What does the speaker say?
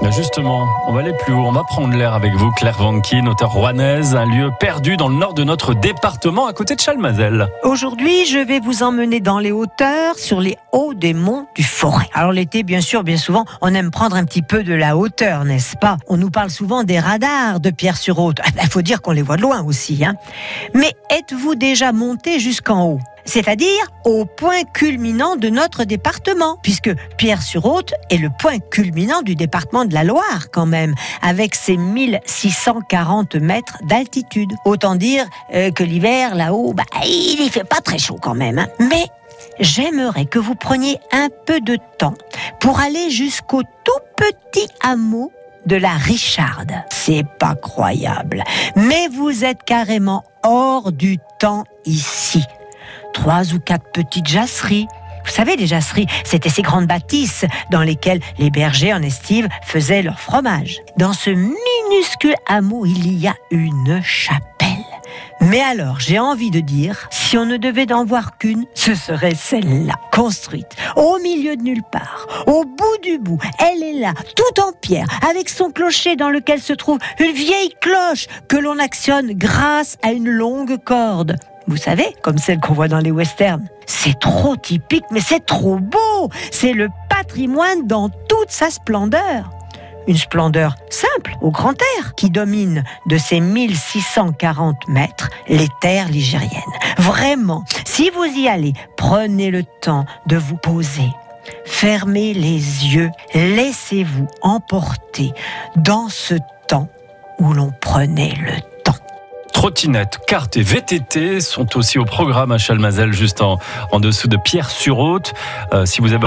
Ben justement, on va aller plus haut, on va prendre l'air avec vous, Claire Vankin, auteure rouennaise, un lieu perdu dans le nord de notre département, à côté de Chalmazel. Aujourd'hui, je vais vous emmener dans les hauteurs, sur les hauts des monts du Forêt. Alors l'été, bien sûr, bien souvent, on aime prendre un petit peu de la hauteur, n'est-ce pas? On nous parle souvent des radars de Pierre-sur-Haute. Il faut dire qu'on les voit de loin aussi. Hein Mais êtes-vous déjà monté jusqu'en haut? C'est-à-dire au point culminant de notre département, puisque Pierre-sur-Haute est le point culminant du département de la Loire quand même, avec ses 1640 mètres d'altitude. Autant dire euh, que l'hiver là-haut, bah, il n'y fait pas très chaud quand même. Hein. Mais j'aimerais que vous preniez un peu de temps pour aller jusqu'au tout petit hameau de la Richarde. C'est pas croyable. Mais vous êtes carrément hors du temps ici trois ou quatre petites jasseries. Vous savez, les jasseries, c'était ces grandes bâtisses dans lesquelles les bergers en estive faisaient leur fromage. Dans ce minuscule hameau, il y a une chapelle. Mais alors, j'ai envie de dire, si on ne devait en voir qu'une, ce serait celle-là, construite au milieu de nulle part, au bout du bout. Elle est là, tout en pierre, avec son clocher dans lequel se trouve une vieille cloche que l'on actionne grâce à une longue corde vous savez, comme celle qu'on voit dans les westerns. C'est trop typique, mais c'est trop beau. C'est le patrimoine dans toute sa splendeur. Une splendeur simple, au grand air, qui domine de ces 1640 mètres les terres ligériennes. Vraiment, si vous y allez, prenez le temps de vous poser. Fermez les yeux, laissez-vous emporter dans ce temps où l'on prenait le temps. Trottinette, cartes et VTT sont aussi au programme à Chalmazel, juste en, en dessous de Pierre-sur-Haute. Euh, si vous avez